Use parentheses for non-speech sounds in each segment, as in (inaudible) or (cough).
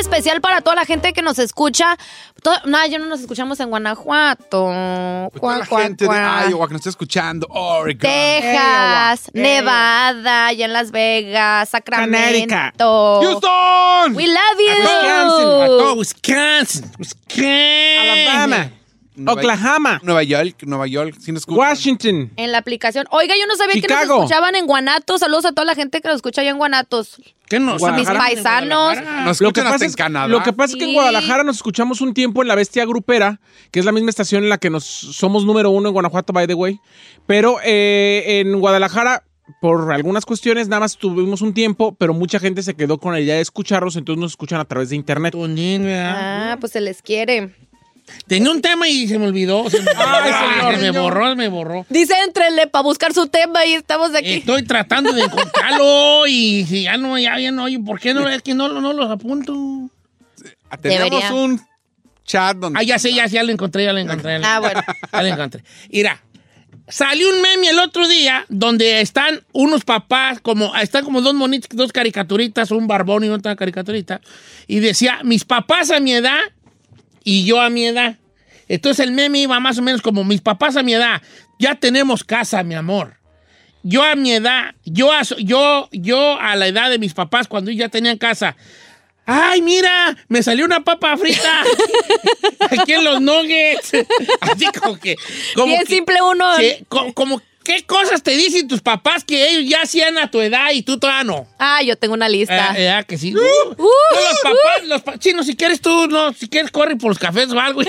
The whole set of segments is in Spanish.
Especial para toda la gente que nos escucha. To- no, yo no nos escuchamos en Guanajuato. Toda Cuá, la cuá, gente de cuá. Iowa que nos está escuchando, Oregon. Texas, Iowa, Nevada, allá en Las Vegas. Sacramento. Houston, We love you. Wisconsin, a todo Wisconsin, Wisconsin, Alabama, Nueva- Oklahoma, Nueva York, Nueva York, ¿sí nos escuchan? Washington. En la aplicación. Oiga, yo no sabía que nos escuchaban en Guanatos. Saludos a toda la gente que nos escucha allá en Guanatos. ¿Qué nos? A mis Guadalajara? paisanos. Nos Lo que, escuchan pasa hasta es, en Canadá. lo que pasa es que en. Guadalajara nos escuchamos un tiempo en la Bestia Grupera, que es la misma estación en la que nos somos número uno en Guanajuato, by the way. Pero eh, en Guadalajara, por algunas cuestiones, nada más tuvimos un tiempo, pero mucha gente se quedó con la idea de escucharlos, entonces nos escuchan a través de internet. Ah, pues se les quiere. Tenía un tema y se me olvidó. Se me, Ay, señor. se me borró, me borró. Dice, entrenle para buscar su tema y estamos aquí. Estoy tratando de encontrarlo y si ya no, ya, ya no, y ¿por qué no? Es que no, no los apunto. Tenemos Debería. un chat donde... Ah, ya sé, ya, ya lo encontré, ya lo encontré. ya lo Ah, bueno. Ya lo encontré. Mira, salió un meme el otro día donde están unos papás, como están como dos monitos, dos caricaturitas, un barbón y otra caricaturita, y decía, mis papás a mi edad y yo a mi edad. Entonces el meme iba más o menos como, mis papás a mi edad, ya tenemos casa, mi amor. Yo a mi edad, yo a, yo, yo a la edad de mis papás cuando ya tenían casa. ¡Ay, mira! Me salió una papa frita (laughs) aquí en los nuggets. (laughs) Así como que... Como Bien que- simple uno. Sí, co- como, ¿qué cosas te dicen tus papás que ellos ya hacían a tu edad y tú todavía no? Ah, yo tengo una lista. Eh, eh, que sí. No, los papás, los pa- chino, si quieres tú, no, si quieres corre por los cafés o algo.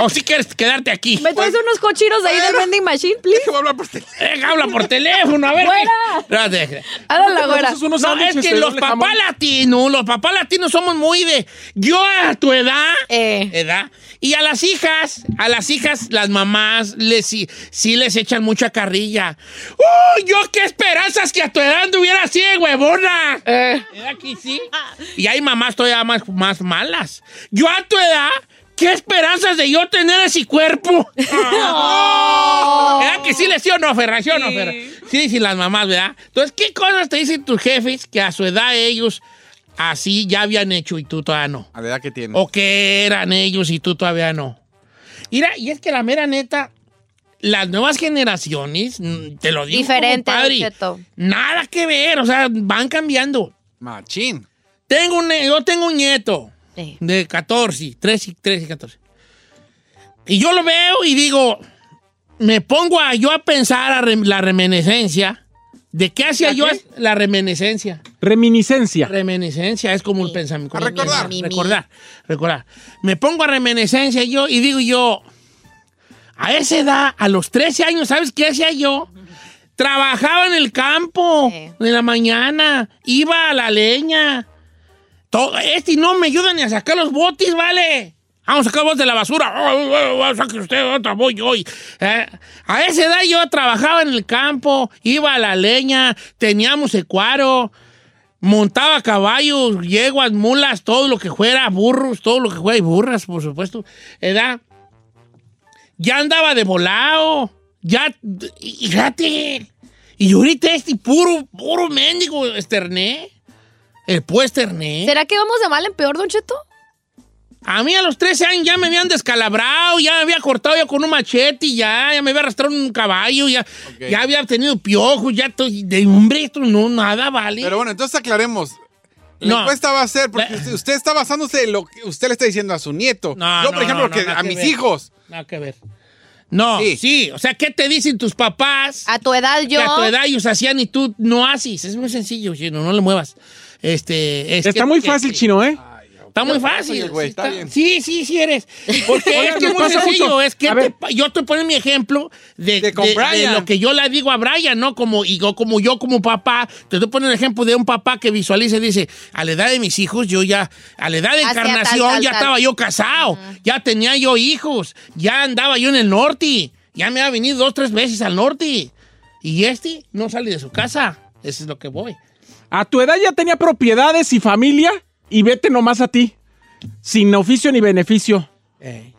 o si quieres quedarte aquí. ¿Me traes unos cochinos de ahí del vending machine, please? A hablar por teléfono. Eh, habla por teléfono, a ver. Deja. Háganla, Ah, güera. No, es que los papás latinos, los papás latinos somos muy de yo a tu edad, Eh. edad, y a las hijas, a las hijas, las mamás, les, sí, sí les echan mucha carrilla. ¡Uy, yo qué esperanzas que a tu edad anduviera así, huevona! Eh. ¿Verdad que sí? Y hay mamás todavía más, más malas. Yo a tu edad, ¿qué esperanzas de yo tener ese cuerpo? (laughs) ¿Verdad que sí les sí o no, Ferra? ¿Sí o no, Ferra? Sí, sí, las mamás, ¿verdad? Entonces, ¿qué cosas te dicen tus jefes que a su edad ellos así ya habían hecho y tú todavía no? A la edad que tiene. ¿O que eran ellos y tú todavía no? Mira, y es que la mera neta, las nuevas generaciones, mm, te lo digo, Diferente, compadre, nada que ver, o sea, van cambiando. Machín. Tengo un, yo tengo un nieto de 14, 13, 13, 14. Y yo lo veo y digo, me pongo a, yo a pensar a rem- la reminiscencia. ¿De qué hacía ¿La yo qué? la reminiscencia? Reminiscencia. Reminiscencia es como el pensamiento. A recordar. Recordar, recordar. Me pongo a reminiscencia yo y digo yo, a esa edad, a los 13 años, ¿sabes qué hacía yo? Trabajaba en el campo Sí. de la mañana, iba a la leña. Todo, este no me ayuda ni a sacar los botes, ¿vale? Vamos a sacar botes de la basura. Oh, oh, oh, saque usted, otra voy yo. Y, eh, A esa edad yo trabajaba en el campo, iba a la leña, teníamos ecuaro, montaba caballos, yeguas, mulas, todo lo que fuera, burros, todo lo que fuera, y burras, por supuesto. Edad. Ya andaba de volado. Ya, y, y fíjate. Y ahorita este puro, puro mendigo esterné. El puesterné. ¿Será que vamos de mal en peor, Don Cheto? A mí a los 13 años ya me habían descalabrado, ya me había cortado yo con un machete, y ya, ya me había arrastrado en un caballo, ya, ya había tenido piojos, ya de hombre, esto no, nada vale. Pero bueno, entonces aclaremos. La No. encuesta va a ser, porque La- usted, usted está basándose en lo que usted le está diciendo a su nieto. No, Yo, no, por ejemplo, no, no, que nada a que mis ver. hijos. Nada que ver. No, sí. Sí. O sea, ¿qué te dicen tus papás? A tu edad yo. Que a tu edad ellos hacían y tú no haces. Es muy sencillo, chino, no le muevas. Este, es Está que- muy que- fácil, chino, ¿eh? Está muy fácil. güey, sí, está bien. sí, sí, sí eres. Porque es que es muy sencillo. mucho. Es que te- yo estoy poniendo mi ejemplo de, De con de- de Brian. lo que yo le digo a Brian, ¿no? Como, y yo, como yo, como papá, te estoy poniendo el ejemplo de un papá que visualiza y dice, a la edad de mis hijos, yo ya, a la edad de tal, encarnación, tal, ya tal. estaba yo casado, ya tenía yo hijos, ya andaba yo en el norte, ya me ha venido dos, tres veces al norte. Y este no sale de su casa. Eso es lo que voy. A tu edad ya tenía propiedades y familia y vete nomás a ti. Sin oficio ni beneficio. Eh.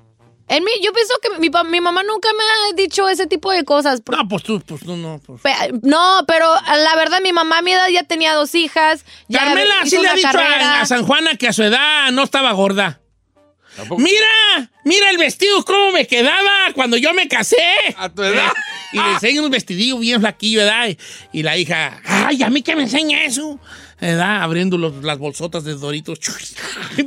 En mí, yo pienso que mi, mamá nunca me ha dicho ese tipo de cosas. Por- No, pues tú, pues tú no. Pues. Pe- No, pero la verdad, mi mamá a mi edad ya tenía dos hijas. Ya Carmela hizo sí le ha dicho a, a San Juana que a su edad no estaba gorda. Mira, mira el vestido cómo me quedaba cuando yo me casé. A tu edad. Y le enseña un vestidillo bien flaquillo, ¿verdad? Y, y la hija, ay, ¿a mí qué me enseña eso? ¿Verdad? Abriendo los- las bolsotas de Doritos.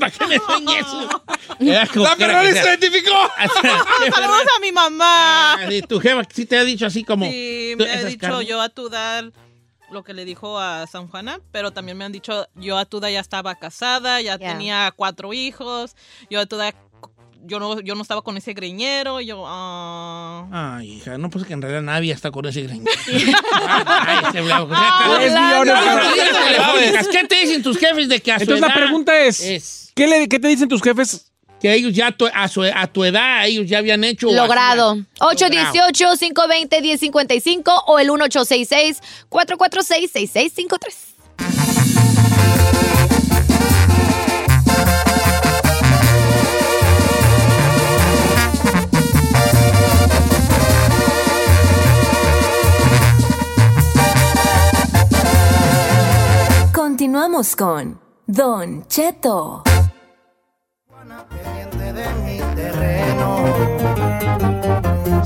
¿Para qué me enseña eso? ¡La Ferrari se identificó! (laughs) Saludos a mi mamá. Ah, ¿y ¿Tu jefa sí te ha dicho así como... Sí, me ha dicho carnes? yo a tu edad lo que le dijo a San Juana, pero también me han dicho yo a tu edad ya estaba casada, ya tenía cuatro hijos, yo a tu edad yo no, yo no estaba con ese greñero, yo ah. Ay, hija, no, pues que en realidad nadie está con ese greñero. (laughs) Ay, ese blanco. ¿Qué te dicen tus jefes de que a su Entonces la edad pregunta es, es ¿qué, le- qué te dicen tus jefes? que ellos ya tu- a, su- a tu edad ellos ya habían hecho Logrado. hacían- 818-520-1055 o el 1866-446-6653. Continuamos con Don Cheto.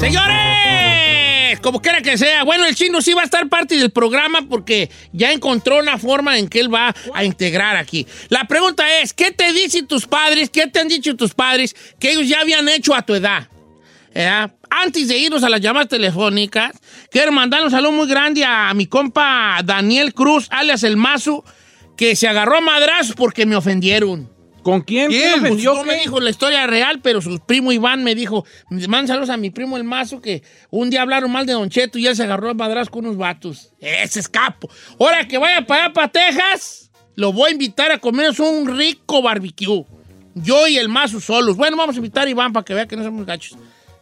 Señores, como quiera que sea, bueno, el chino sí va a estar parte del programa porque ya encontró una forma en que él va a integrar aquí. La pregunta es, ¿qué te dicen tus padres? ¿Qué te han dicho tus padres que ellos ya habían hecho a tu edad? ¿Eh? Antes de irnos a las llamadas telefónicas, quiero mandar un saludo muy grande a mi compa Daniel Cruz, alias El Mazo, que se agarró a madrazos porque me ofendieron. ¿Con quién? ¿Quién? ¿Quién Pues no me dijo la historia real, pero su primo Iván me dijo, man saludos a mi primo el mazo que un día hablaron mal de Don Cheto y él se agarró a madras con unos vatos. Ese es capo. Ahora que vaya para allá, para Texas, lo voy a invitar a comernos un rico barbecue. Yo y el mazo solos. Bueno, vamos a invitar a Iván para que vea que no somos gachos.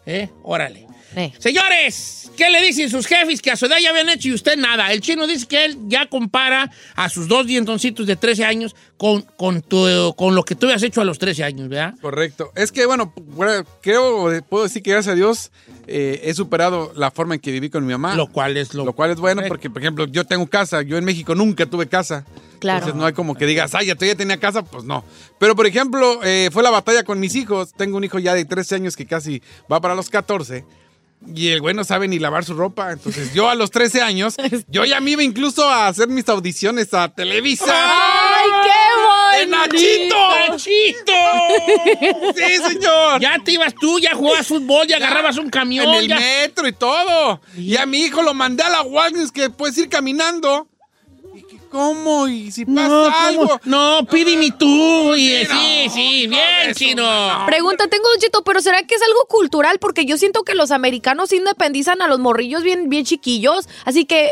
¿Eh? Órale. Eh. Señores, ¿qué le dicen sus jefes que a su edad ya habían hecho y usted nada? El chino dice que él ya compara a sus dos dientoncitos de 13 años con, con, tu- con lo que tú habías hecho a los 13 años, ¿verdad? Correcto. Es que, bueno, creo, puedo decir que gracias a Dios eh, he superado la forma en que viví con mi mamá. Lo cual es lo, Lo cual es bueno porque, por ejemplo, yo tengo casa. Yo en México nunca tuve casa. Claro. Entonces no hay como que digas, ay, ya tú ya tenía casa. Pues no. Pero, por ejemplo, eh, fue la batalla con mis hijos. Tengo un hijo ya de 13 años que casi va para los 14. Y el güey no sabe ni lavar su ropa. Entonces yo a los 13 años, (laughs) yo ya me iba incluso a hacer mis audiciones a Televisa. ¡Ay, ¡De qué bonito! Nachito! ¡Nachito! (laughs) Sí, señor. Ya te ibas tú, ya jugabas fútbol, ya agarrabas un camión. En el ya- metro y todo. Y a mi hijo lo mandé a la Walgreens que puedes ir caminando. ¿Y qué, ¿Cómo? ¿Y si pasa No, algo? No, pídeme tú. Y, sí, no, sí, no, bien, chino. Pregunta, tengo un chito, pero ¿será que es algo cultural? Porque yo siento que los americanos independizan a los morrillos bien, bien chiquillos. Así que,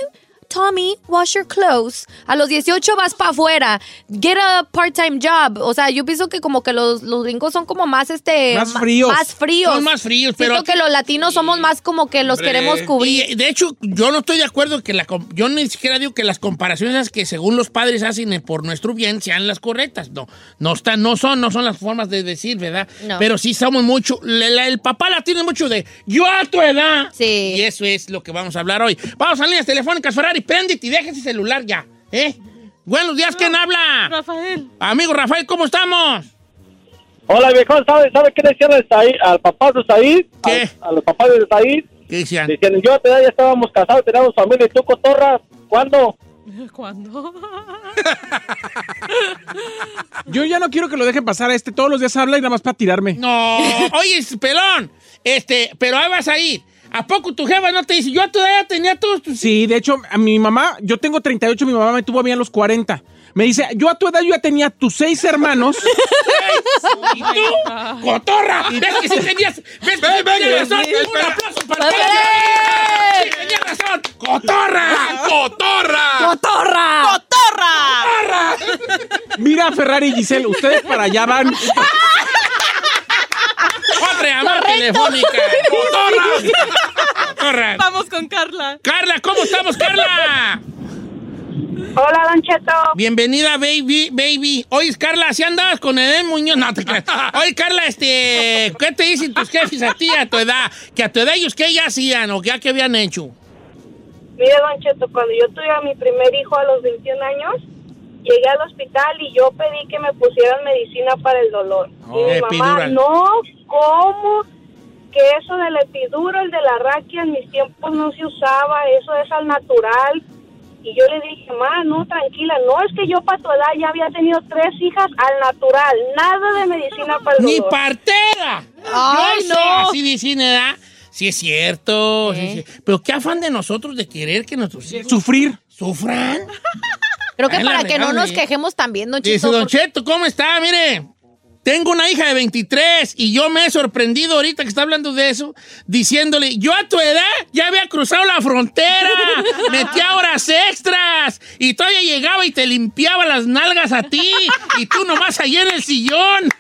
Tommy, wash your clothes. A los 18 vas para afuera. Get a part-time job. O sea, yo pienso que como que los, los gringos son como más, este... Más fríos. Más fríos. Son más fríos, Siento pero- que los latinos somos más como que los Hombre. queremos cubrir. Y, de hecho, yo no estoy de acuerdo que la... Yo ni siquiera digo que las comparaciones que según los padres hacen eh, por nuestro bien sean las correctas. No, no están, no son, no son las formas de decir, ¿verdad? No. Pero sí somos mucho... la- el papá la tiene mucho de yo a tu edad. Sí. Y eso es lo que vamos a hablar hoy. Vamos a líneas telefónicas, Ferrari, préndete y deja ese celular ya, ¿eh? Buenos días, ¿quién habla? Rafael. Amigo Rafael, ¿cómo estamos? Hola, viejo, ¿sabe, ¿sabe qué le decían al, papá de Said? ¿Qué? A, a los papás de Said. ¿Qué decían? Decían, yo a tu edad ya estábamos casados, teníamos familia, y tú, cotorra, ¿cuándo? (laughs) ¿Cuándo? (laughs) Yo ya no quiero que lo dejen pasar a este. Todos los días habla y nada más para tirarme. No, oye, pelón. Este, pero ahí vas a ir. ¿A poco tu jefa no te dice, yo todavía tenía todos tus... Sí, de hecho, a mi mamá, yo tengo 38, mi mamá me tuvo a mí a los 40. Me dice, yo a tu edad yo ya tenía tus seis hermanos. (laughs) ¿Y tú? ¡Cotorra! ¿Ves que sí tenías... ¿Ves que sí tenías razón? ¡Un aplauso para ti! ¡Sí tenías razón! ¡Cotorra! ¡Cotorra! ¡Cotorra! ¡Cotorra! Mira, Ferrari y Giselle, ustedes para allá van. (laughs) ¡Otra llamada telefónica! (laughs) ¡Cotorra! Vamos con Carla. Carla, ¿cómo estamos, Carla? Hola, Don Cheto. Bienvenida, baby, baby. Oye, Carla, ¿si andabas con Edén Muñoz? No, te creas. Oye, Carla, este, ¿qué te dicen tus jefes a ti a tu edad? Que a tu edad ellos, ¿qué ya hacían o ya qué habían hecho? Mire, Don Cheto, cuando yo tuve a mi primer hijo a los 21 años, llegué al hospital y yo pedí que me pusieran medicina para el dolor. Oh, y mi mamá, epidural. no, ¿cómo? Que eso del epiduro, el de la raquia, en mis tiempos no se usaba, eso es al natural. Y yo le dije, ma, no, tranquila, no, es que yo para tu edad ya había tenido tres hijas al natural, nada de medicina para el ¡Ni dolor. partera! Ay, no. así dicen, ¿verdad? Sí es cierto. sí, sí. Pero qué afán de nosotros de querer que nuestros hijos Sufrir. sufran. Creo que para que no nos quejemos también, Don Dice Cheto. Don porque- Cheto, ¿cómo está? Mire, tengo una hija de 23 y yo me he sorprendido ahorita que está hablando de eso, diciéndole, yo a tu edad ya había cruzado la frontera, (laughs) metía horas extras y todavía llegaba y te limpiaba las nalgas a ti y tú nomás allí en el sillón. (laughs)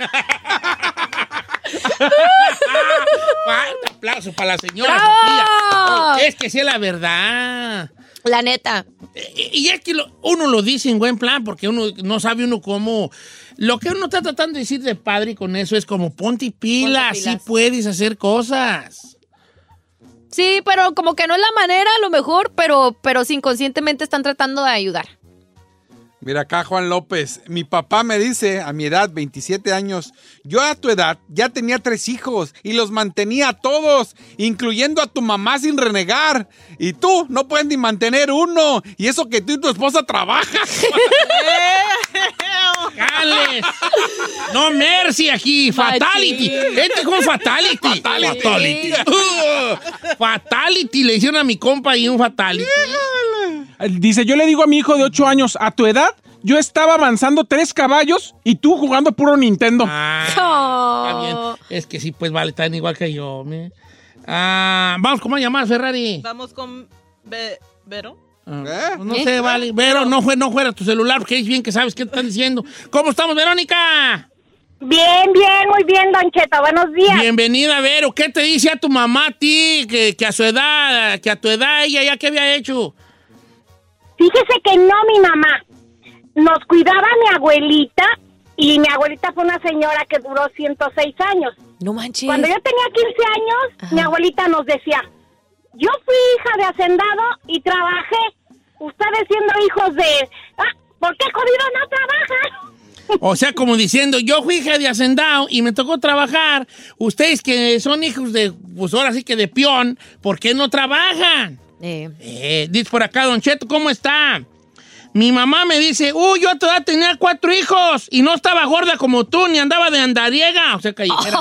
Fuerte aplauso para la señora. Sofía. Es que sí es la verdad. La neta. Y es que lo- uno lo dice en buen plan porque uno no sabe uno cómo... Lo que uno está tratando de decir de padre con eso es como ponte pila, Ponte sí pilas. puedes hacer cosas. Sí, pero como que no es la manera, a lo mejor, pero, pero inconscientemente están tratando de ayudar. Mira acá, Juan López. Mi papá me dice, a mi edad, 27 años, yo a tu edad ya tenía tres hijos y los mantenía a todos, incluyendo a tu mamá sin renegar. Y tú no puedes ni mantener uno. Y eso que tú y tu esposa trabajan. (laughs) (laughs) ¡Cales! No mercy aquí, fatality. Este es un fatality. Fatality. Uh, fatality. Le hicieron a mi compa y un fatality. Dice, yo le digo a mi hijo de 8 años, a tu edad, yo estaba avanzando tres caballos y tú jugando puro Nintendo. Ah, (laughs) está bien. Es que sí, pues vale, están igual que yo. me. Ah, vamos, ¿cómo llamar, Ferrari? Vamos con Be- Vero. Ah, ¿Eh? no sé, vale. Vero, no, fue, no fuera tu celular porque es bien que sabes qué te están diciendo. ¿Cómo estamos, Verónica? Bien, bien, muy bien, Don Cheto, buenos días. Bienvenida, Vero. ¿Qué te dice a tu mamá a ti que, que a su edad, que a tu edad ella ya qué había hecho? Fíjese que no mi mamá. Nos cuidaba mi abuelita y mi abuelita fue una señora que duró 106 años. No manches. Cuando yo tenía 15 años, mi abuelita nos decía, yo fui hija de hacendado y trabajé. Ustedes siendo hijos de... Ah, ¿Por qué jodido no trabajan? O sea, como diciendo, yo fui hija de hacendado y me tocó trabajar. Ustedes que son hijos de, pues ahora sí que de peón, ¿por qué no trabajan? Eh, Eh, dice por acá, Don Cheto, ¿cómo está? Mi mamá me dice, uy, yo a tu edad tenía cuatro hijos y no estaba gorda como tú, ni andaba de andariega. O sea, callejera.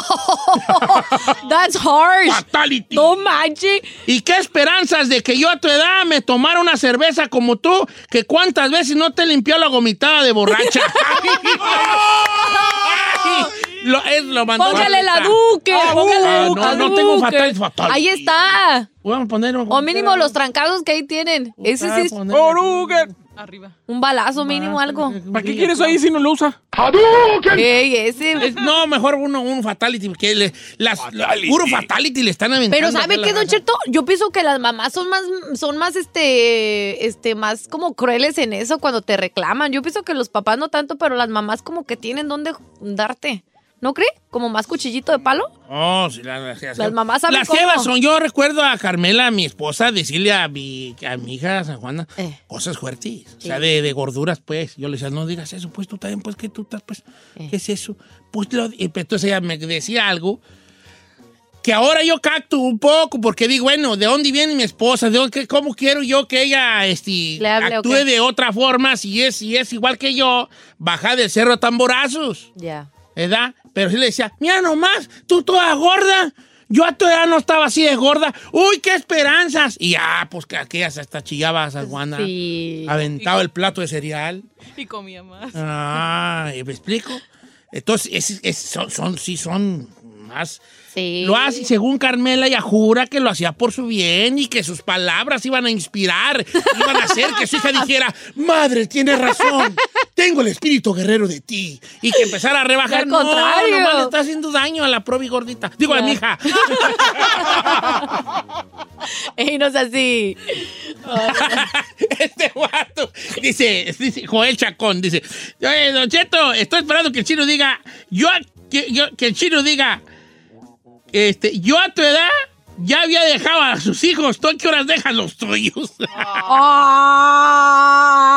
(laughs) That's harsh. Fatality. No manches. ¿Y qué esperanzas de que yo a tu edad me tomara una cerveza como tú, que cuántas veces no te limpió la gomitada de borracha? (laughs) (laughs) Lo, es, lo mandó Póngale la duque. Ah, póngale uh, la no, no tengo duque. fatal, fatal. Ahí está. Vamos a poner O mínimo los trancados que ahí tienen. Ese sí es. Arriba. un balazo mínimo, algo. ¿Para qué quieres ahí si no lo usa? Ey, ese. Es- no, mejor uno, un fatality, porque le, las, la- puro fatality le están aventando. Pero ¿sabe qué, Don. Cheto? Yo pienso que las mamás son más, son más, este, este, más como crueles en eso cuando te reclaman. Yo pienso que los papás no tanto, pero las mamás como que tienen dónde darte. ¿No cree? Como más cuchillito de palo. Oh, sí, la- la- las, Las mamás saben Las cómo. jevas son. Yo recuerdo a Carmela, mi esposa, decirle a mi, a mi hija San Juana Eh. cosas fuertes. O sea, de, de gorduras, pues. Yo le decía, no digas eso, pues tú también, pues que tú estás, pues. Eh. ¿Qué es eso? Pues lo- pues, entonces ella me decía algo que ahora yo cacto un poco porque digo, bueno, ¿de dónde viene mi esposa? ¿De dónde, ¿Cómo quiero yo que ella este, hable, actúe de otra forma si es, si es igual que yo, baja del cerro a tamborazos? Ya. ¿Verdad? Pero sí le decía, mira nomás, tú toda gorda. Yo a tu edad no estaba así de gorda. Uy, qué esperanzas. Y ya, pues que aquellas hasta chillabas a Juana. Sí. Aventaba el plato de cereal. Y comía más. Ah, ¿me explico? Entonces, es- es- son, son- sí son más... Sí. Lo hace, según Carmela, ella jura que lo hacía por su bien y que sus palabras iban a inspirar, iban a hacer que su hija dijera, madre, tienes razón, tengo el espíritu guerrero de ti. Y que empezara a rebajar. No, nomás le está haciendo daño a la probi gordita. Digo, a mi hija. (laughs) Ey, no es así. (laughs) este guato. Dice, dice Joel Chacón, dice, "Oye, Don Cheto, estoy esperando que el chino diga, yo, que, yo- que el chino diga, este, yo a tu edad ya había dejado a sus hijos, ¿tú a qué horas dejas los tuyos?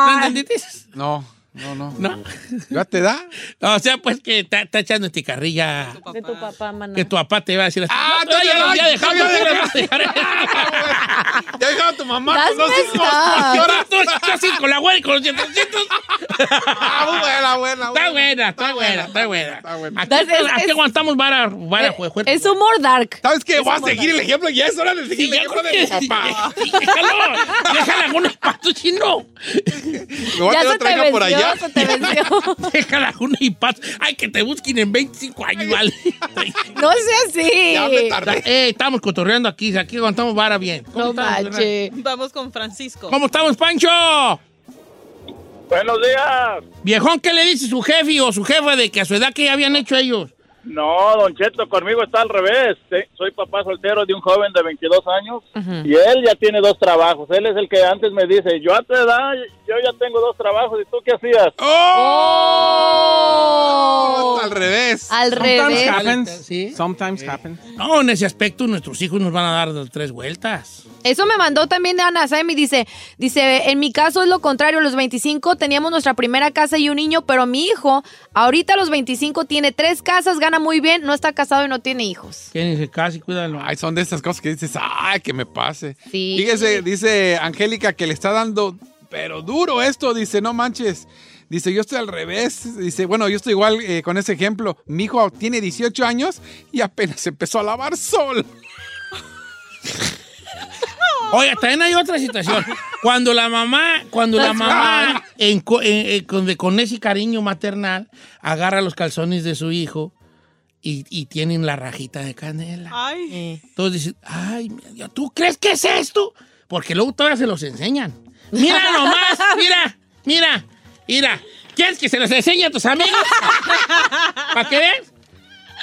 ¿No entendiste? No, no, no. ¿No? ¿Ya te da? O sea, pues que está, está echando este carrilla. De tu papá, mana. Que tu papá te va a decir así. Ah, "No, ya dejado, ya ¿tú había las vas a dejar?" Ya dejaba tu mamá con dos hijos. up. ¿Qué hora? Tú, así con la güera y con los. Ah, buena, buena, Está buena, está buena, está buena. Está buena. Aquí, aguantamos vara, jue- Es humor dark. ¿Sabes qué? Voy a seguir el ejemplo. Ya es hora de seguir el ya ejemplo de mi papá. Déjalo, déjala algunos patos chino. Me voy a Ya hija por allá. Se te venció. (laughs) Déjala una y patos. Ay, que te busquen en 25 años, vale. (laughs) No sea así. Ya me tardé. Eh, estamos cotorreando aquí, aquí aguantamos vara bien. ¿Cómo No manches. Vamos con Francisco. ¿Cómo estamos, Pancho? Buenos días. Viejón, ¿qué le dice su jefe o su jefa de que a su edad que ya habían hecho ellos? No, Don Cheto, conmigo está al revés. Sí, Soy papá soltero de un joven de 22 años y él ya tiene dos trabajos. Él es el que antes me dice, yo a tu edad, yo ya tengo dos trabajos. ¿Y tú qué hacías? Oh. Al revés. Al Sometimes revés. happens. Sí. Sometimes happens. No, en ese aspecto nuestros hijos nos van a dar dos, tres vueltas. Eso me mandó también Ana Sam y dice, dice, en mi caso es lo contrario, a los 25 teníamos nuestra primera casa y un niño, pero mi hijo ahorita a los 25 tiene tres casas, gana muy bien, no está casado y no tiene hijos. Quédense casi, cuídalo. Ay, son de estas cosas que dices, ay, que me pase. Sí. Fíjese, dice Angélica que le está dando, pero duro esto, dice, no manches. Dice, yo estoy al revés. Dice, bueno, yo estoy igual eh, con ese ejemplo. Mi hijo tiene 18 años y apenas empezó a lavar sol. (laughs) Oiga, también hay otra situación. Cuando la mamá, cuando la mamá, en co- en- en- con, de- con ese cariño maternal, agarra los calzones de su hijo y, y tienen la rajita de canela. Ay. Todos dicen, ay, mira, ¿tú crees que es esto? Porque luego todavía se los enseñan. Mira nomás, (laughs) mira, mira, mira. ¿Quieres que se los enseñe a tus amigos? (laughs) ¿Para que vean?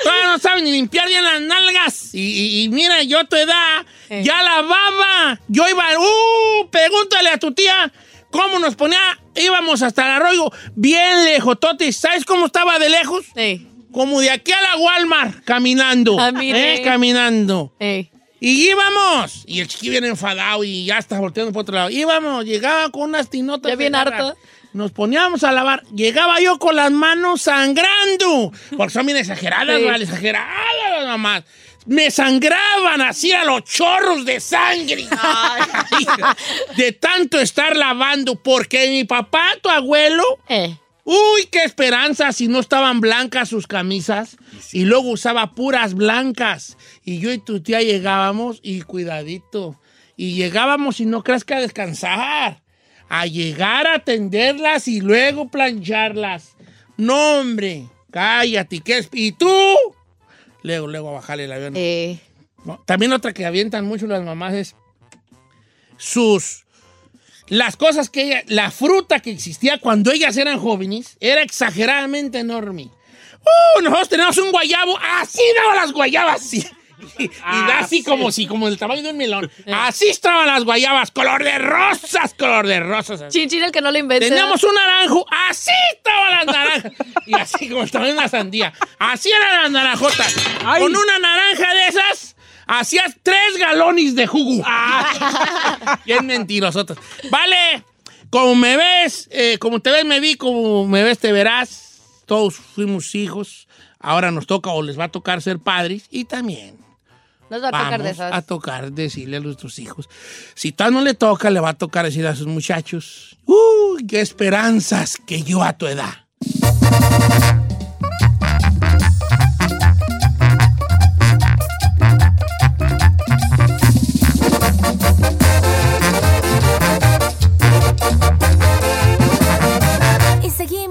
Todavía no saben ni limpiar bien las nalgas. Y, y- y mira, yo a tu edad Eh. ya lavaba. Yo iba, uh, pregúntale a tu tía cómo nos ponía. Íbamos hasta el arroyo bien lejos, Totis. ¿Sabes cómo estaba de lejos? Ey, Como de aquí a la Walmart, caminando. Ah, mire. ¿eh? Caminando. ey. Y íbamos. Y el chiquillo viene enfadado y ya está volteando por otro lado. Íbamos, llegaba con unas tinotas. Ya bien harto. Nos poníamos a lavar. Llegaba yo con las manos sangrando. Porque son bien exageradas, Sí. ¿vale? Exageradas mamás. Me sangraban así a los chorros de sangre. (laughs) de tanto estar lavando. Porque mi papá, tu abuelo, Eh. Uy, qué esperanza si no estaban blancas sus camisas y luego usaba puras blancas. Y yo y tu tía llegábamos y cuidadito. Y llegábamos y no creas que a descansar. A llegar a tenderlas y luego plancharlas. No, hombre, cállate. ¿qué es? ¿Y tú? Luego, luego a bajarle el avión. Eh. No, También otra que avientan mucho las mamás es sus... Las cosas que ella... La fruta que existía cuando ellas eran jóvenes era exageradamente enorme. ¡Uh! Nosotros tenemos un guayabo. Así daban las guayabas. sí. Y, y da así como si, como el tamaño de un melón. Así estaban las guayabas. Color de rosas, color de rosas. así. Chin, chin, el que no lo inventa. Teníamos un naranjo, así estaban las naranjas. Y así como estaba en una sandía. Así eran las naranjotas. Con una naranja de esas, hacías tres galones de jugo. (laughs) (laughs) Bien mentirosotas. Vale, como me ves, eh, como te ves, me vi, como me ves, te verás. Todos fuimos hijos. Ahora nos toca o les va a tocar ser padres. Y también Nos va a tocar de esas. a tocar decirle a nuestros hijos. Si tal no le toca, le va a tocar decir a sus muchachos, ¡Uy, qué esperanzas que yo a tu edad!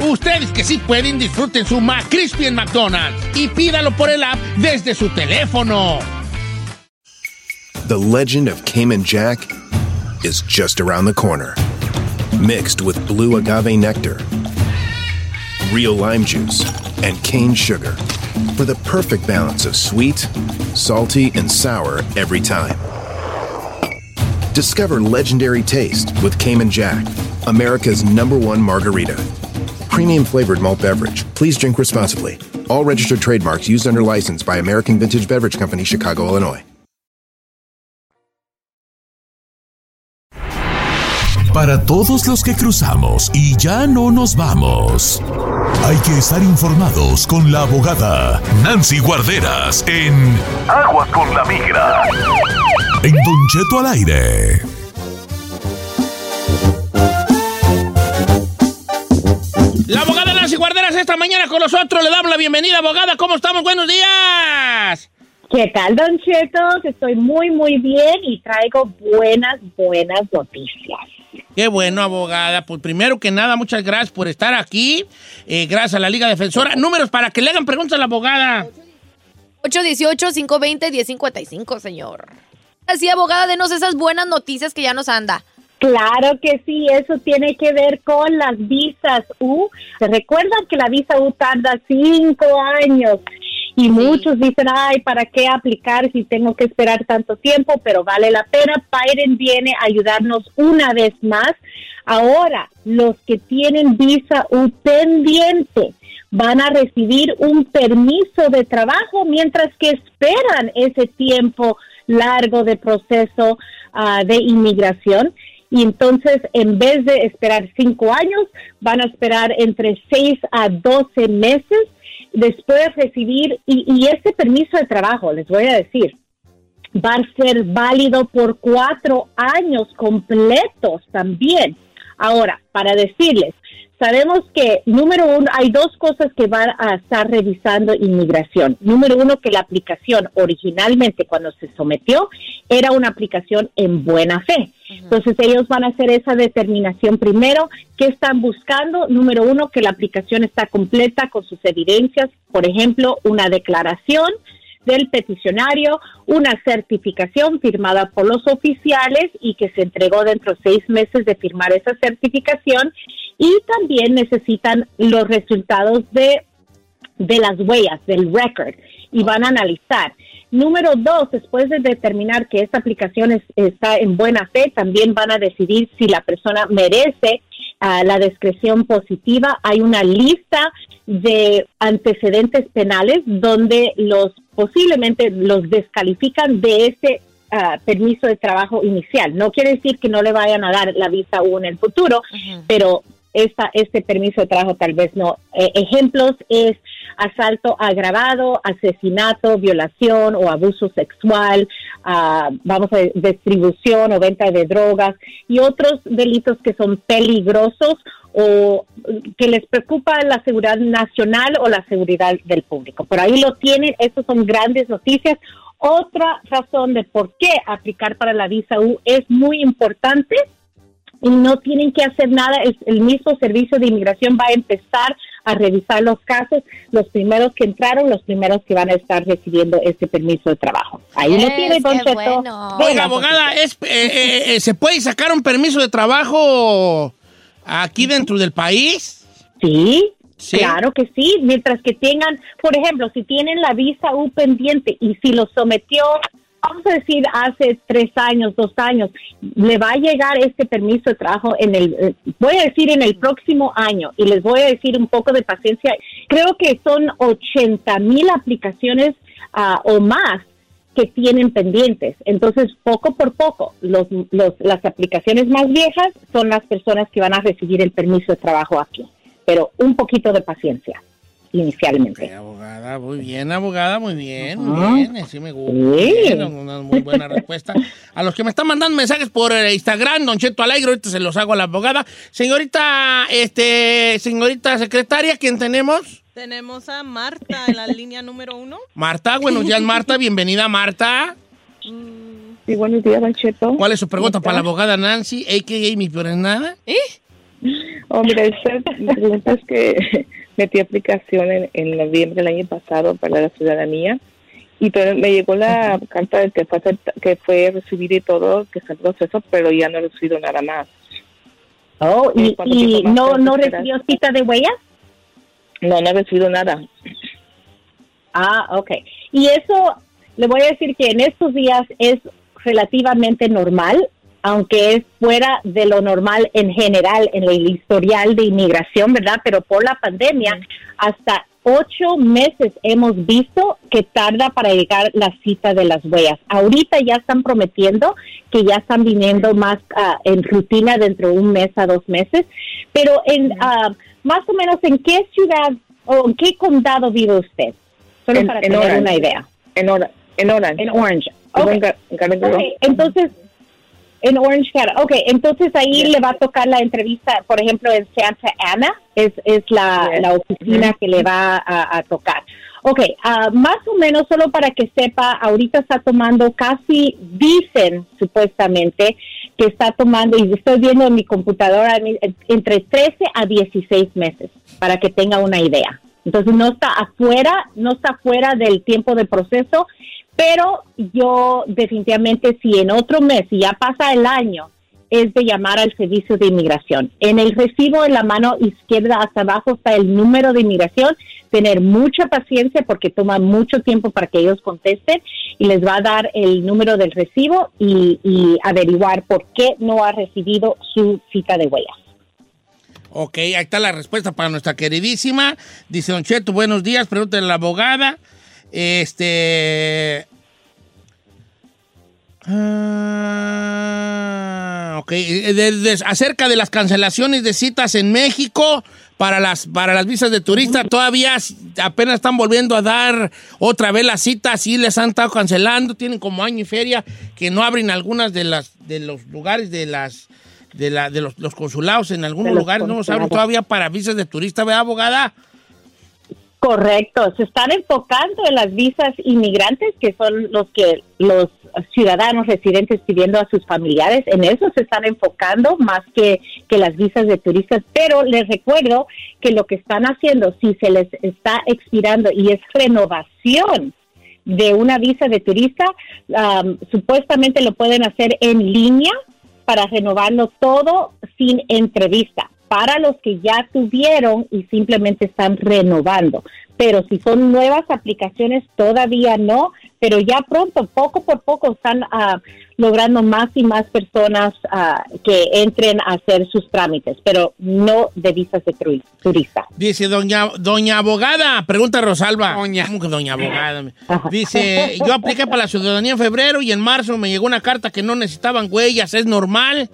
Ustedes que sí pueden, disfruten su en McDonald's y pídalo por el app desde su teléfono. The legend of Cayman Jack is just around the corner. Mixed with blue agave nectar, real lime juice, and cane sugar for the perfect balance of sweet, salty, and sour every time. Discover legendary taste with Cayman Jack, America's number one margarita. Premium flavored malt beverage. Please drink responsibly. All registered trademarks used under license by American Vintage Beverage Company, Chicago, Illinois. Para todos los que cruzamos y ya no nos vamos. Hay que estar informados con la abogada Nancy Guarderas en Aguas con la Migra. En Don Cheto al aire. La abogada Nancy Guarderas esta mañana con nosotros. Le damos la bienvenida, abogada. ¿Cómo estamos? Buenos días. ¿Qué tal, Don Cheto? Estoy muy, muy bien y traigo buenas, buenas noticias. Qué bueno, abogada. Pues primero que nada, muchas gracias por estar aquí. Eh, gracias a la Liga Defensora. Números para que le hagan preguntas a la abogada. 818-520-1055, señor. Así, abogada, denos esas buenas noticias que ya nos anda. Claro que sí, eso tiene que ver con las visas U. ¿Se recuerdan que la visa U tarda cinco años? Y muchos dicen, ay, ¿para qué aplicar si tengo que esperar tanto tiempo? Pero vale la pena. Biden viene a ayudarnos una vez más. Ahora, los que tienen visa U pendiente van a recibir un permiso de trabajo mientras que esperan ese tiempo largo de proceso ah, de inmigración. Y entonces, en vez de esperar cinco años, van a esperar entre seis a doce meses después recibir, y, y este permiso de trabajo, les voy a decir, va a ser válido por cuatro años completos también. Ahora, para decirles, sabemos que, número uno, hay dos cosas que van a estar revisando inmigración. Número uno, que la aplicación originalmente cuando se sometió era una aplicación en buena fe. Entonces ellos van a hacer esa determinación primero. ¿Qué están buscando? Número uno, que la aplicación está completa con sus evidencias, por ejemplo, una declaración del peticionario, una certificación firmada por los oficiales y que se entregó dentro de seis meses de firmar esa certificación y también necesitan los resultados de de las huellas, del record, y van a analizar. Número dos, después de determinar que esta aplicación es- está en buena fe, también van a decidir si la persona merece ah, la descripción positiva. Hay una lista de antecedentes penales donde los posiblemente los descalifican de ese ah, permiso de trabajo inicial. No quiere decir que no le vayan a dar la visa U en el futuro, pero esta, este permiso de trabajo tal vez no. Eh, ejemplos es asalto agravado, asesinato, violación o abuso sexual, ah, vamos a distribución o venta de drogas y otros delitos que son peligrosos o que les preocupa la seguridad nacional o la seguridad del público. Por ahí lo tienen, estas son grandes noticias. Otra razón de por qué aplicar para la visa U es muy importante y no tienen que hacer nada. Es el mismo servicio de inmigración va a empezar a revisar los casos. Los primeros que entraron, los primeros que van a estar recibiendo este permiso de trabajo. Ahí lo Yes, tiene, Don Cheto. bueno. Oiga, abogada, es, eh, eh, eh, ¿se puede sacar un permiso de trabajo aquí dentro del país? Sí, Claro que sí, mientras que tengan, por ejemplo, si tienen la visa U pendiente y si lo sometió, vamos a decir, hace tres años, dos años, le va a llegar este permiso de trabajo en el, eh, voy a decir en el próximo año y les voy a decir un poco de paciencia. Creo que son 80 mil aplicaciones ah, o más que tienen pendientes. Entonces, poco por poco, los, los- las aplicaciones más viejas son las personas que van a recibir el permiso de trabajo aquí. Pero un poquito de paciencia inicialmente. Abogada, muy bien, abogada, muy bien, muy bien. Así me gusta. Sí. Una muy buena respuesta. A los que me están mandando mensajes por eh, Instagram, Don Cheto Alegre, ahorita se los hago a la abogada. Señorita, este, señorita secretaria, ¿quién tenemos? Tenemos a Marta en la línea número uno. Marta, buenos días, Marta. Bienvenida, Marta. Sí, buenos días, Don Cheto. ¿Cuál es su pregunta para la abogada Nancy, a.k.a. mi peor es nada? Oh, mira, esta- pregunta es que metí aplicación en, en noviembre del año pasado para la ciudadanía y pero me llegó la carta de que fue, que fue recibida y todo, que está en proceso, pero ya no he recibido nada más. Oh, Eh, y, ¿cuánto y tiempo más no, no recibió cita de huellas. No, no he recibido nada. Ah, ok. Y eso, le voy a decir que en estos días es relativamente normal, aunque es fuera de lo normal en general en el historial de inmigración, ¿verdad? Pero por la pandemia, hasta ocho meses hemos visto que tarda para llegar la cita de las huellas. Ahorita ya están prometiendo que ya están viniendo más ah, en rutina dentro de un mes a dos meses, pero en ah, más o menos en qué ciudad o en qué condado vive usted, solo En- para en tener Orange. una idea. En, Ora- en Orange. En Orange. Vivo Ok. en Gar- en Garden Grove. Ok, entonces, en Orange County. Ok, entonces ahí le va a tocar la entrevista, por ejemplo, en Santa Ana, es, es la, Yes. la oficina que le va a, a tocar. Ok, ah, más o menos, solo para que sepa, ahorita está tomando casi, dicen supuestamente, que está tomando, y estoy viendo en mi computadora, entre 13 a 16 meses, para que tenga una idea. Entonces no está afuera, no está fuera del tiempo de proceso, pero yo definitivamente si en otro mes, si ya pasa el año, es de llamar al servicio de inmigración. En el recibo en la mano izquierda hasta abajo está el número de inmigración. Tener mucha paciencia porque toma mucho tiempo para que ellos contesten y les va a dar el número del recibo y, y averiguar por qué no ha recibido su cita de huellas. Ok, ahí está la respuesta para nuestra queridísima. Dice Don Cheto, buenos días, pregúntale a la abogada. Este. Ah, ok, eh, de- de- acerca de las cancelaciones de citas en México para las, para las visas de turista, todavía apenas están volviendo a dar otra vez las citas, sí les han estado cancelando, tienen como año y feria que no abren algunas de las de los lugares de las de, la, de los, los consulados en algunos lugares no los abren todavía para visas de turista, ¿verdad, abogada? Correcto, se están enfocando en las visas inmigrantes, que son los que los ciudadanos residentes pidiendo a sus familiares, en eso se están enfocando más que, que las visas de turistas, pero les recuerdo que lo que están haciendo, si se les está expirando y es renovación de una visa de turista, um, supuestamente lo pueden hacer en línea para renovarlo todo sin entrevista para los que ya tuvieron y simplemente están renovando. Pero si son nuevas aplicaciones todavía no, pero ya pronto, poco por poco están ah, logrando más y más personas ah, que entren a hacer sus trámites, pero no de visas de turi- turista. Dice doña, doña abogada, pregunta Rosalba. ¿Cómo que doña abogada? Dice, yo apliqué para la ciudadanía en febrero y en marzo me llegó una carta que no necesitaban huellas, ¿es normal?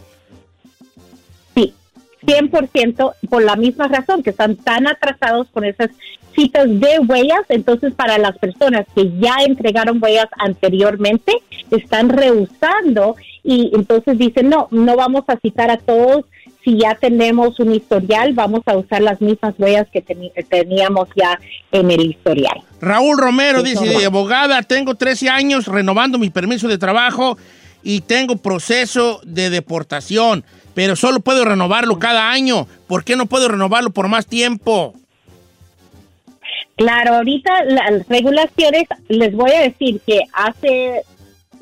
100% por la misma razón, que están tan atrasados con esas citas de huellas, entonces para las personas que ya entregaron huellas anteriormente, están rehusando y entonces dicen, no, no vamos a citar a todos, si ya tenemos un historial, vamos a usar las mismas huellas que teníamos ya en el historial. Raúl Romero dice, no. abogada, tengo 13 años renovando mi permiso de trabajo y tengo proceso de deportación, pero solo puedo renovarlo cada año. ¿Por qué no puedo renovarlo por más tiempo? Claro, ahorita las regulaciones, les voy a decir que hace,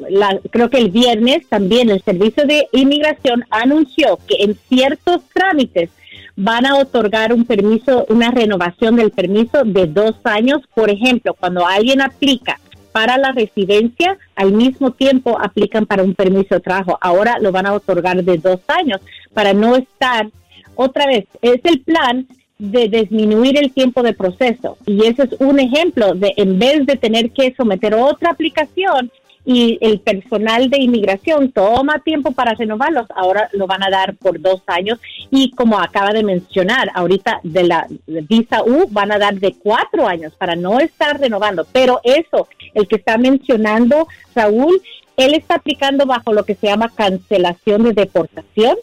la- creo que el viernes también el Servicio de Inmigración anunció que en ciertos trámites van a otorgar un permiso, una renovación del permiso de dos años. Por ejemplo, cuando alguien aplica para la residencia, al mismo tiempo aplican para un permiso de trabajo. Ahora lo van a otorgar de dos años para no estar otra vez, es el plan de disminuir el tiempo de proceso. Y ese es un ejemplo de, en vez de tener que someter otra aplicación y el personal de inmigración toma tiempo para renovarlos, ahora lo van a dar por dos años. Y como acaba de mencionar, ahorita de la visa U van a dar de cuatro años para no estar renovando. Pero eso, el que está mencionando Raúl, él está aplicando bajo lo que se llama cancelación de deportación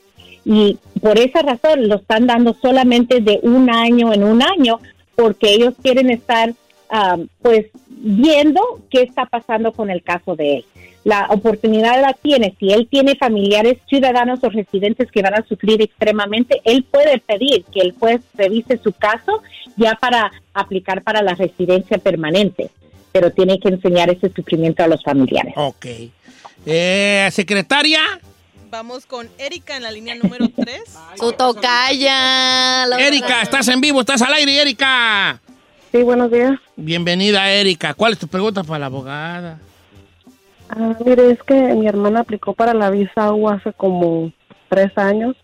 y por esa razón lo están dando solamente de un año en un año porque ellos quieren estar ah, pues viendo qué está pasando con el caso de él. La oportunidad la tiene, si él tiene familiares ciudadanos o residentes que van a sufrir extremadamente, él puede pedir que el juez revise su caso ya para aplicar para la residencia permanente, pero tiene que enseñar ese sufrimiento a los familiares. Ok. Eh, secretaria. Vamos con Erika en la línea número 3. Su tocaya. Erika, estás en vivo, estás al aire, Erika. Sí, buenos días. Bienvenida, Erika. ¿Cuál es tu pregunta para la abogada? Ah, mire, es que mi hermana aplicó para la visa U hace como tres años,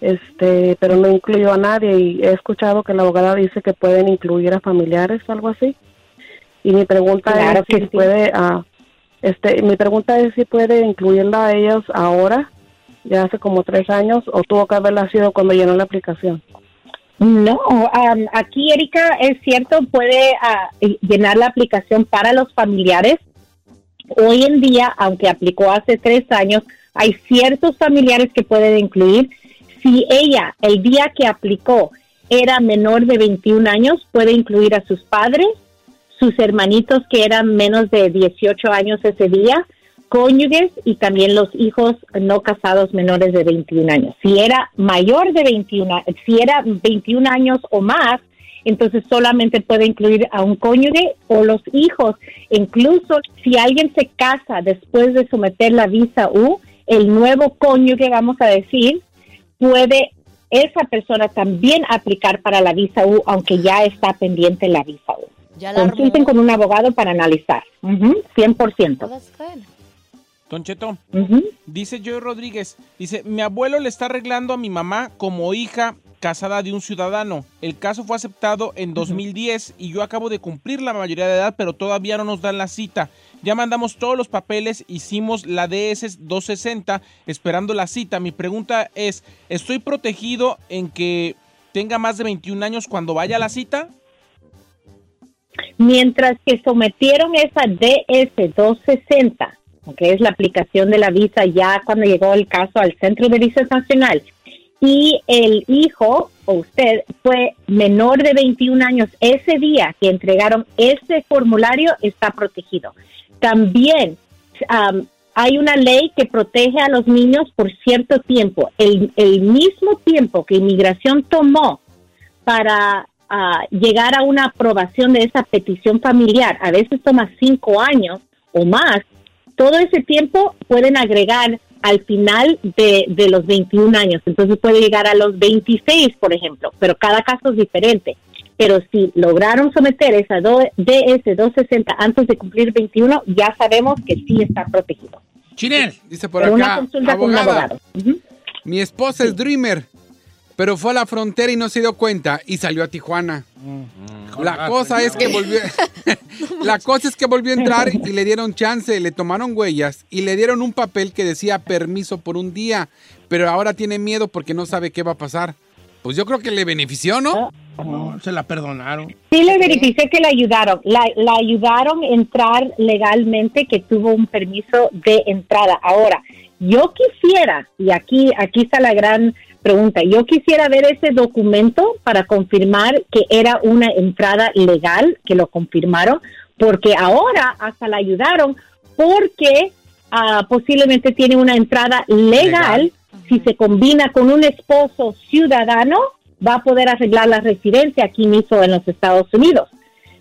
este, pero no incluyó a nadie y he escuchado que la abogada dice que pueden incluir a familiares, algo así. Y mi pregunta Claro es que si sí. puede, ah, este, mi pregunta es si puede incluirla a ellos ahora, ya hace como tres años, o tuvo que haberla sido cuando llenó la aplicación. No, am, aquí Erika es cierto, puede ah, llenar la aplicación para los familiares. Hoy en día, aunque aplicó hace tres años, hay ciertos familiares que pueden incluir. Si ella, el día que aplicó, era menor de 21 años, puede incluir a sus padres, sus hermanitos que eran menos de 18 años ese día, cónyuges y también los hijos no casados menores de 21 años. Si era mayor de 21, a- si era 21 años o más, entonces solamente puede incluir a un cónyuge o los hijos. Incluso si alguien se casa después de someter la visa U, el nuevo cónyuge, vamos a decir, puede esa persona también aplicar para la visa U, aunque ya está pendiente la visa U. Ya la Consulten con un abogado para analizar. Ujú, 100%. Don Cheto, dice Joey Rodríguez, dice, mi abuelo le está arreglando a mi mamá como hija casada de un ciudadano. El caso fue aceptado en 2010 y yo acabo de cumplir la mayoría de edad, pero todavía no nos dan la cita. Ya mandamos todos los papeles, hicimos la DS 260 esperando la cita. Mi pregunta es, ¿estoy protegido en que tenga más de 21 años cuando vaya a la cita? Mientras que sometieron esa DS-260, que es la aplicación de la visa ya cuando llegó el caso al Centro de Visas Nacional, y el hijo o usted fue menor de 21 años ese día que entregaron ese formulario, está protegido. También am, hay una ley que protege a los niños por cierto tiempo. El, el mismo tiempo que inmigración tomó para ah, llegar a una aprobación de esa petición familiar, a veces toma cinco años o más, todo ese tiempo pueden agregar al final de, de los 21 años. Entonces puede llegar a los 26, por ejemplo, pero cada caso es diferente. pero si lograron someter esa do- DS-260 antes de cumplir 21, ya sabemos que sí está protegido. Chinel. Dice por Pero una acá, con un abogado. Mi esposa es Dreamer, pero fue a la frontera y no se dio cuenta y salió a Tijuana. La cosa es que volvió, (laughs) la cosa es que volvió a entrar y le dieron chance, le tomaron huellas y le dieron un papel que decía permiso por un día, pero ahora tiene miedo porque no sabe qué va a pasar. Pues yo creo que le benefició, ¿no? No, se la perdonaron. Sí le verifiqué que la ayudaron. La, la ayudaron a entrar legalmente, que tuvo un permiso de entrada. Ahora, yo quisiera, y aquí, aquí está la gran pregunta, yo quisiera ver ese documento para confirmar que era una entrada legal, que lo confirmaron, porque ahora hasta la ayudaron porque ah, posiblemente tiene una entrada legal. Si se combina con un esposo ciudadano, va a poder arreglar la residencia aquí mismo en los Estados Unidos.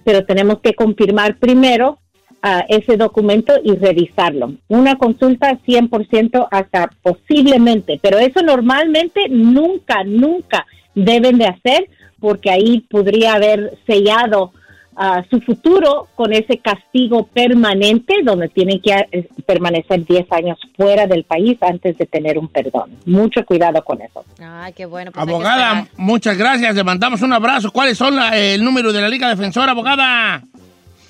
Pero tenemos que confirmar primero ah, ese documento y revisarlo. Una consulta 100% hasta posiblemente, pero eso normalmente nunca, nunca deben de hacer porque ahí podría haber sellado ah, su futuro con ese castigo permanente donde tienen que eh, permanecer 10 años fuera del país antes de tener un perdón. Mucho cuidado con eso. Ay, qué bueno. pues Abogada, muchas gracias. Le mandamos un abrazo. ¿Cuáles son la- el número de la Liga Defensora, abogada?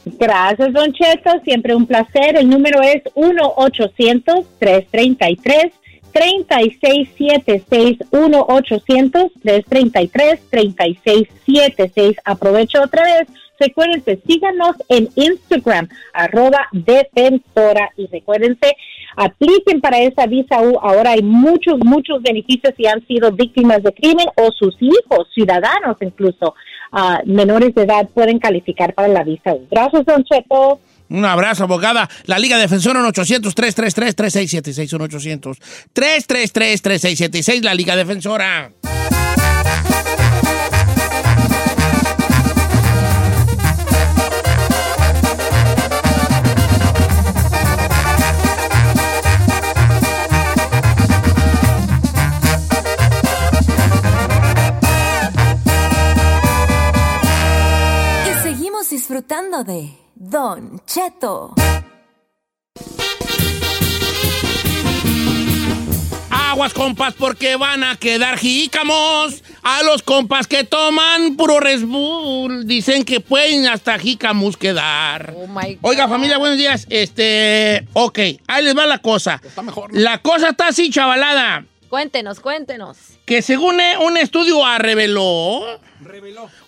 Gracias, Don Cheto. Siempre un placer. El número es 1-800-333-3676. 1-800-333-3676. Aprovecho otra vez. Recuérdense, síganos en Instagram, arroba defensora. Y recuérdense, apliquen para esa visa U. Ahora hay muchos, muchos beneficios si han sido víctimas de crimen o sus hijos, ciudadanos incluso, ah, menores de edad, pueden calificar para la visa U. Gracias, Don Cheto. Un abrazo, abogada. La Liga Defensora en 800-333-3676. 1-800-333-3676. La Liga Defensora. De Don Cheto. Aguas, compas, porque van a quedar jícamos. A los compas que toman puro Red Bull. Dicen que pueden hasta jícamos quedar. Oh my God. Oiga, familia, buenos días. Este, ok, ahí les va la cosa. La cosa está así, chavalada. Cuéntenos, cuéntenos. Que según eh, un estudio ah, reveló.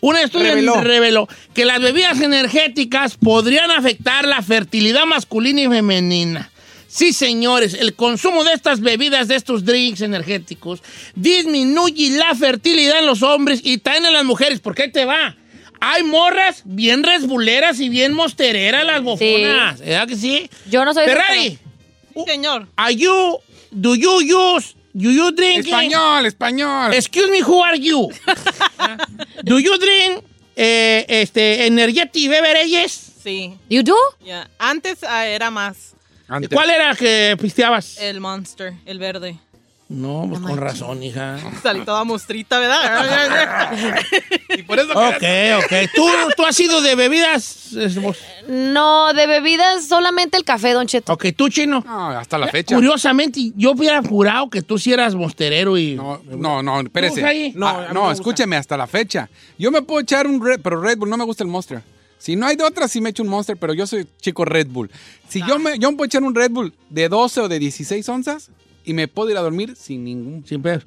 Un estudio Reveló. reveló. que las bebidas energéticas podrían afectar la fertilidad masculina y femenina. Sí, señores, el consumo de estas bebidas, de estos drinks energéticos, disminuye la fertilidad en los hombres y también en las mujeres. ¿Por qué te va? Hay morras bien resbuleras y bien mostereras las bofonas. ¿Verdad que sí? Yo no soy Ferrari, Sí, señor. are you, do you use, do you drink? Español, español. Excuse me, who are you? (laughs) Do you drink eh, este, energetic beverages? Sí. You do? Ya. Antes ah, era más. Antes. ¿Cuál era que pisteabas? El Monster, el verde. No, pues con razón, hija. (laughs) Salí toda mostrita, ¿verdad? (laughs) Y por eso Ok, ok. ¿Tú, tú has sido de bebidas? eh? No, de bebidas solamente el café, Don Cheto. Ok, tú, chino. No, hasta la fecha. Curiosamente, yo hubiera jurado que tú sí eras mosterero y... No, no, no, espérese. ¿Tú, Jaime? No, No, escúcheme hasta la fecha. Yo me puedo echar un Red, pero Red Bull no me gusta el Monster. Si no hay de otra, sí me echo un Monster, pero yo soy chico Red Bull. Si yo me, yo me puedo echar un Red Bull de 12 o de 16 onzas y me puedo ir a dormir sin ningún... Sin pedo.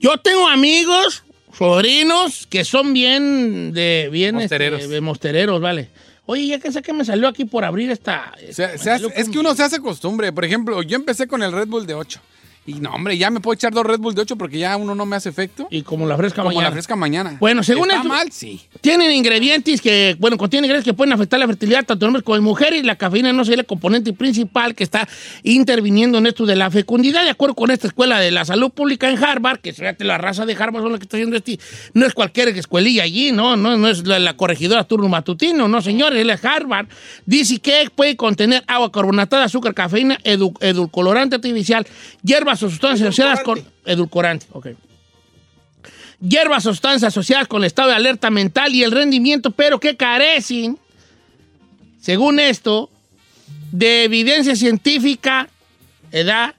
Yo tengo amigos, sobrinos, que son bien de bien Mostereros. este, de mostereros, vale. Oye, ya que sé que me salió aquí por abrir esta. Se- se hace- es que uno se hace costumbre. Por ejemplo, yo empecé con el Red Bull de 8. Y no, hombre, ya me puedo echar dos Red Bull de 8 porque ya uno no me hace efecto. Y como la fresca Como mañana. la fresca mañana. Bueno, según ¿Está esto- mal? Sí. Tienen ingredientes que, bueno, contienen ingredientes que pueden afectar la fertilidad tanto en hombres como en mujeres. La cafeína no sería el componente principal que está interviniendo en esto de la fecundidad. De acuerdo con esta escuela de la salud pública en Harvard, que fíjate, la raza de Harvard son los que está haciendo este, no es cualquier escuelilla allí, no, no, no es la, la corregidora turno matutino, no, señores, es la Harvard. Dice que puede contener agua carbonatada, azúcar, cafeína, edu- edulcorante artificial, hierbas o sustancias asociadas con edulcorante. ok hierbas, sustancias asociadas con el estado de alerta mental y el rendimiento, pero que carecen, según esto, de evidencia científica, ¿verdad?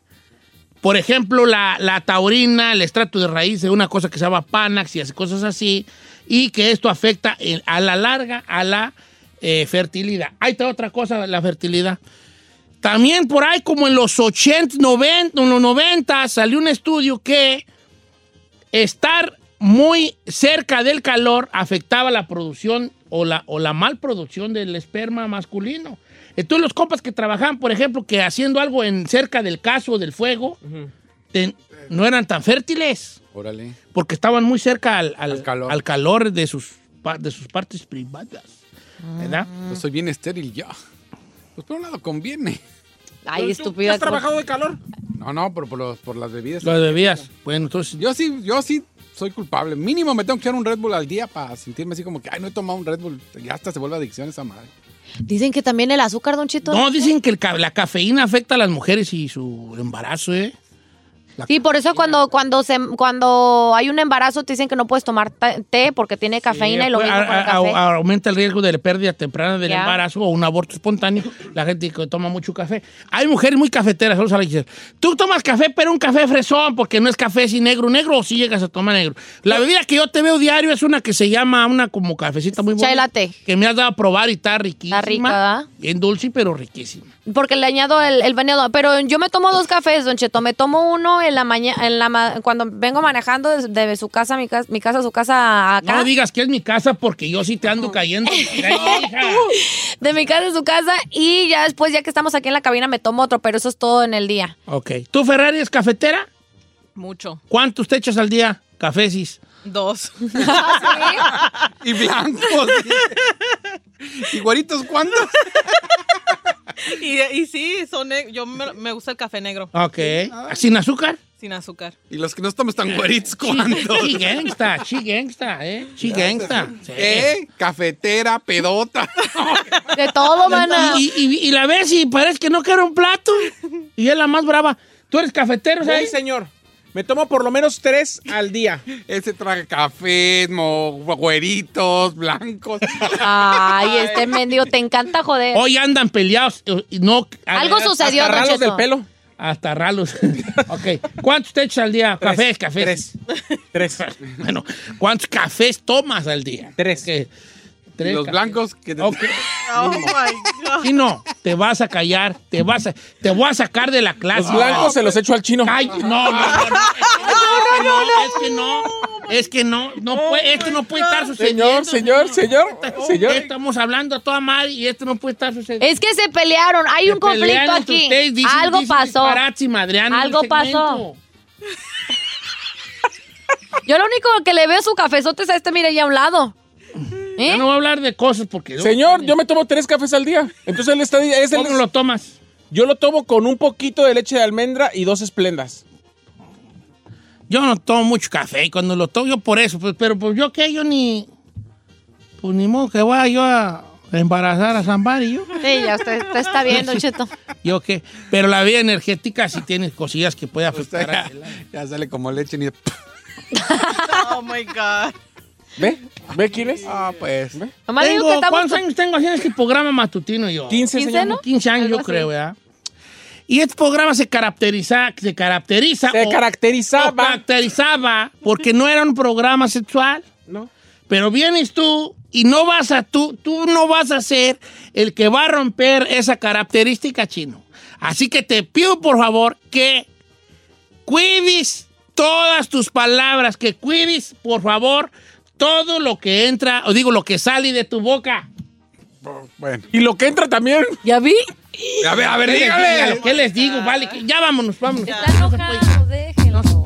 Por ejemplo, la, la taurina, el estrato de raíz de una cosa que se llama Panax y cosas así, y que esto afecta a la larga a la eh, fertilidad. Ahí está otra cosa, la fertilidad. También por ahí, como en los 80, 90, en los 90, salió un estudio que estar muy cerca del calor afectaba la producción o la, o la mal producción del esperma masculino. Entonces los compas que trabajaban, por ejemplo, que haciendo algo en cerca del caso o del fuego, ten- no eran tan fértiles Órale. porque estaban muy cerca al, al- al calor, de, sus, de sus partes privadas. ¿Verdad? Yo soy bien estéril ya. Pues por un lado conviene. Ay, estúpida. ¿Has trabajado de calor? No, no, pero por, los- por las bebidas. Las bebidas. Bueno, entonces. Yo sí, yo sí soy culpable. Mínimo me tengo que echar un Red Bull al día para sentirme así como que, ay, no he tomado un Red Bull. Ya hasta se vuelve adicción esa madre. Dicen que también el azúcar, Don Chito. No, dicen que el ca- la cafeína afecta a las mujeres y su embarazo, ¿eh? Sí, por eso cuando, cuando, se, cuando hay un embarazo te dicen que no puedes tomar té porque tiene cafeína y lo Pues, mismo a- con el café. a- aumenta el riesgo de la pérdida temprana del embarazo o un aborto espontáneo. La gente que toma mucho café. Hay mujeres muy cafeteras, solo saben decir, Tú tomas café, pero un café fresón, porque no es café sin negro, negro o si llegas a tomar negro. La bebida que yo te veo diario es una que se llama una como cafecita muy buena. Chai latte. Que me has dado a probar y está riquísima. Está rica, ¿verdad? Bien dulce, pero riquísima. Porque le añado el, el veneno. Pero yo me tomo dos cafés, Don Cheto. Me tomo uno en la mañana, en la ma- cuando vengo manejando desde de su casa, a mi casa, mi casa a su casa acá. No digas que es mi casa porque yo sí te ando cayendo. (laughs) De mi casa a su casa. Y ya después, ya que estamos aquí en la cabina, me tomo otro. Pero eso es todo en el día. ok. ¿Tú, Ferrari, es cafetera? Mucho. ¿Cuántos te echas al día? Cafesis. Dos. (laughs) Y blancos. (laughs) ¿Y güeritos cuántos? (laughs) y, y sí, son yo me, me gusta el café negro. Ok. ¿Sin azúcar? Sin azúcar. Y los que no estamos tan güeritos, ¿cuántos? Sí, gangsta, sí, gangsta, ¿eh? Sí, gangsta. Sí. ¿Eh? Cafetera, pedota. De todo, mana. Y, y- y la ves y parece que no quiere un plato. Y es la más brava. ¿Tú eres cafetero, Sí, sabes? señor. Me tomo por lo menos tres al día. Ese traje café, mo- güeritos, blancos. Ay, este mendigo, te encanta joder. Hoy andan peleados. eh, No, Algo sucedió, Hasta ralos del pelo. Hasta ralos. (laughs) ok. ¿Cuántos te echas al día? Tres. Cafés, cafés. Tres. (laughs) Bueno, ¿cuántos cafés tomas al día? Tres. Tres los blancos que... Ok. (laughs) Oh (laughs) my God. Si no, te vas a callar, te vas a, te voy a sacar de la clase. Los blancos se los echo al chino. Ay, no, no, no, no, es que no, es que no, no puede, esto no puede estar sucediendo. Señor, señor, señor, señor. Estamos hablando a toda madre y esto no puede estar sucediendo. Es que se pelearon. Hay un conflicto aquí. ustedes, dicen- Algo dicen pasó. Algo pasó. Yo lo único que le veo su cafezote es a este, mire, ahí a un lado. ¿Eh? Ya no voy a hablar de cosas porque... Señor, yo me tomo tres cafés al día. Entonces él está... Es el- ¿Cómo lo tomas? Yo lo tomo con un poquito de leche de almendra y dos esplendas. Yo no tomo mucho café y cuando lo tomo yo por eso, pues, pero pues yo qué, yo ni... Pues ni modo que vaya yo a embarazar a Zambari, yo. Sí, ya usted, usted está bien, Don (laughs) Cheto. Yo qué. Pero la vida energética sí tiene cosillas que puede Usted afectar. ya, a- ya sale como leche ni... (laughs) Oh my God. ¿Ve? ¿Ve quién es? Ah, pues. Nomás digo Tengo- que estamos... ¿Cuántos años tengo haciendo este programa matutino yo? 15, 15, señor. ¿no? 15 años Algo yo así. creo, ¿verdad? Y este programa se caracteriza, se caracteriza Se o- caracterizaba. caracterizaba porque no era un programa sexual. No. Pero vienes tú y no vas a tú, tú no vas a ser el que va a romper esa característica chino. Así que te pido por favor que cuides todas tus palabras, que cuides por favor todo lo que entra, o digo lo que sale de tu boca. Bueno. Y lo que entra también. ¿Ya vi? A ver, a ver, ¿Qué les digo? dígale. ¿Qué les digo? Vale, que- ya vámonos, vámonos. Está enojado, déjelo. Don